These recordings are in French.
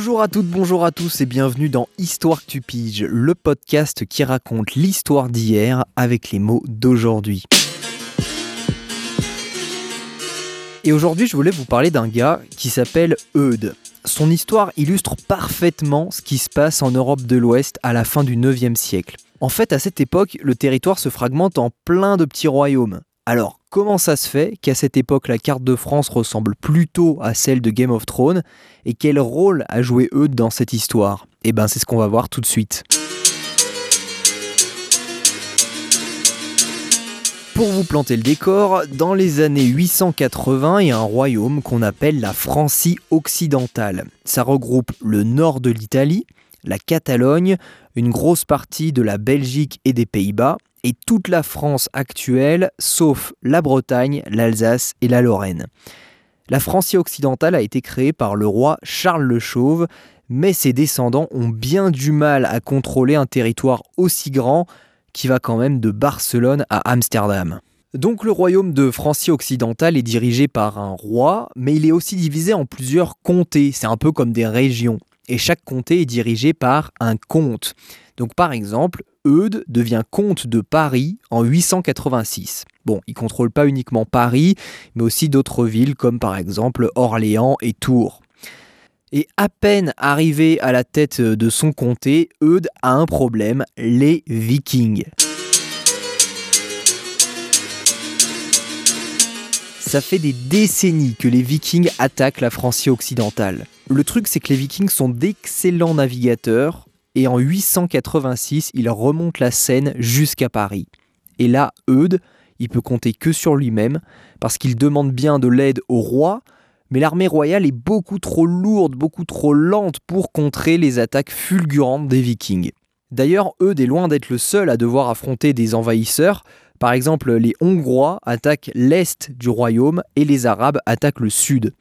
Bonjour à toutes, bonjour à tous et bienvenue dans Histoire que tu piges, le podcast qui raconte l'histoire d'hier avec les mots d'aujourd'hui. Et aujourd'hui, je voulais vous parler d'un gars qui s'appelle Eudes. Son histoire illustre parfaitement ce qui se passe en Europe de l'Ouest à la fin du 9e siècle. En fait, à cette époque, le territoire se fragmente en plein de petits royaumes. Alors, comment ça se fait qu'à cette époque la carte de France ressemble plutôt à celle de Game of Thrones et quel rôle a joué Eudes dans cette histoire? Eh ben, c'est ce qu'on va voir tout de suite. Pour vous planter le décor, dans les années 880, il y a un royaume qu'on appelle la Francie occidentale. Ça regroupe le nord de l'Italie, la Catalogne, une grosse partie de la Belgique et des Pays-Bas, et toute la France actuelle, sauf la Bretagne, l'Alsace et la Lorraine. La Francie occidentale a été créée par le roi Charles le Chauve, mais ses descendants ont bien du mal à contrôler un territoire aussi grand qui va quand même de Barcelone à Amsterdam. Donc le royaume de Francie occidentale est dirigé par un roi, mais il est aussi divisé en plusieurs comtés, c'est un peu comme des régions. Et chaque comté est dirigé par un comte. Donc par exemple, Eudes devient comte de Paris en 886. Bon, il contrôle pas uniquement Paris, mais aussi d'autres villes comme par exemple Orléans et Tours. Et à peine arrivé à la tête de son comté, Eudes a un problème, les vikings. Ça fait des décennies que les vikings attaquent la Francie occidentale. Le truc c'est que les vikings sont d'excellents navigateurs et en 886 ils remontent la Seine jusqu'à Paris. Et là, Eudes, il peut compter que sur lui-même parce qu'il demande bien de l'aide au roi, mais l'armée royale est beaucoup trop lourde, beaucoup trop lente pour contrer les attaques fulgurantes des vikings. D'ailleurs, Eudes est loin d'être le seul à devoir affronter des envahisseurs. Par exemple, les Hongrois attaquent l'est du royaume et les Arabes attaquent le sud.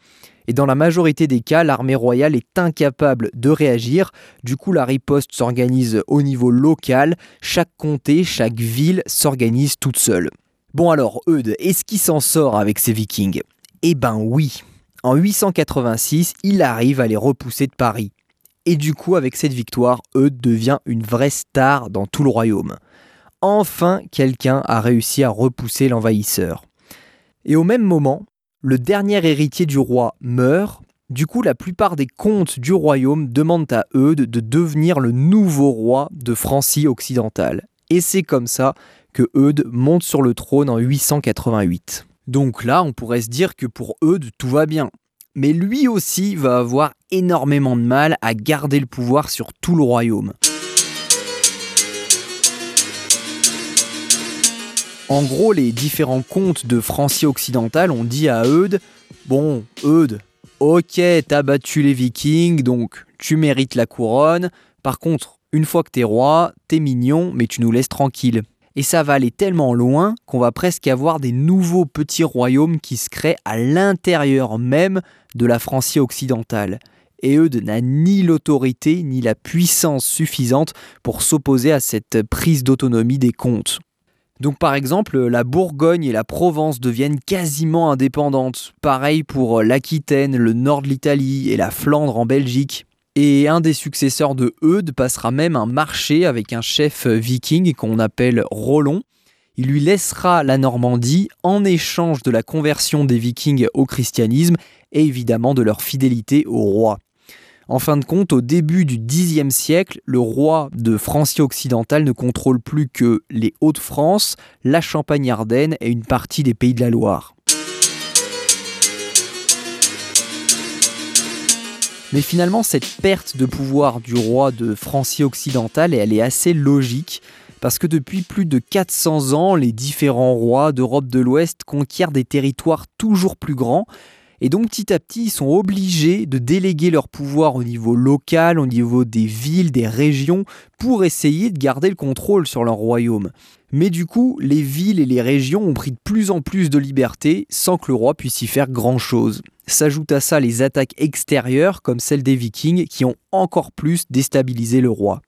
Et dans la majorité des cas, l'armée royale est incapable de réagir. Du coup, la riposte s'organise au niveau local. Chaque comté, chaque ville s'organise toute seule. Bon alors, Eudes, est-ce qu'il s'en sort avec ces vikings? Eh ben oui, en 886, il arrive à les repousser de Paris. Et du coup, avec cette victoire, Eudes devient une vraie star dans tout le royaume. Enfin, quelqu'un a réussi à repousser l'envahisseur. Et au même moment, le dernier héritier du roi meurt. Du coup, la plupart des comtes du royaume demandent à Eudes de devenir le nouveau roi de Francie occidentale. Et c'est comme ça que Eudes monte sur le trône en 888. Donc là, on pourrait se dire que pour Eudes, tout va bien. Mais lui aussi va avoir énormément de mal à garder le pouvoir sur tout le royaume. En gros, les différents comtes de Francie occidentale ont dit à Eudes Bon, Eudes, ok, t'as battu les vikings, donc tu mérites la couronne. Par contre, une fois que t'es roi, t'es mignon, mais tu nous laisses tranquille. Et ça va aller tellement loin qu'on va presque avoir des nouveaux petits royaumes qui se créent à l'intérieur même de la Francie occidentale. Et Eudes n'a ni l'autorité ni la puissance suffisante pour s'opposer à cette prise d'autonomie des comtes. Donc par exemple, la Bourgogne et la Provence deviennent quasiment indépendantes. Pareil pour l'Aquitaine, le nord de l'Italie et la Flandre en Belgique. Et un des successeurs de Eudes passera même un marché avec un chef viking qu'on appelle Rollon. Il lui laissera la Normandie en échange de la conversion des vikings au christianisme et évidemment de leur fidélité au roi. En fin de compte, au début du Xe siècle, le roi de Francie occidentale ne contrôle plus que les Hauts-de-France, la Champagne-Ardenne et une partie des Pays de la Loire. Mais finalement, cette perte de pouvoir du roi de Francie occidentale, elle est assez logique, parce que depuis plus de 400 ans, les différents rois d'Europe de l'Ouest conquièrent des territoires toujours plus grands, et donc petit à petit, ils sont obligés de déléguer leur pouvoir au niveau local, au niveau des villes, des régions, pour essayer de garder le contrôle sur leur royaume. Mais du coup, les villes et les régions ont pris de plus en plus de liberté sans que le roi puisse y faire grand-chose. S'ajoutent à ça les attaques extérieures comme celles des vikings qui ont encore plus déstabilisé le roi.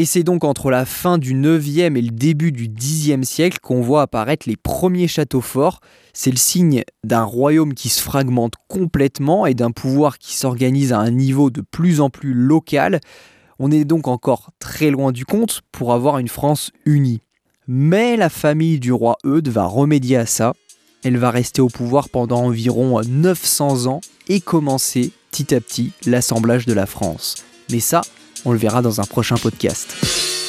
Et c'est donc entre la fin du 9e et le début du 10e siècle qu'on voit apparaître les premiers châteaux forts. C'est le signe d'un royaume qui se fragmente complètement et d'un pouvoir qui s'organise à un niveau de plus en plus local. On est donc encore très loin du compte pour avoir une France unie. Mais la famille du roi Eudes va remédier à ça. Elle va rester au pouvoir pendant environ 900 ans et commencer petit à petit l'assemblage de la France. Mais ça, on le verra dans un prochain podcast.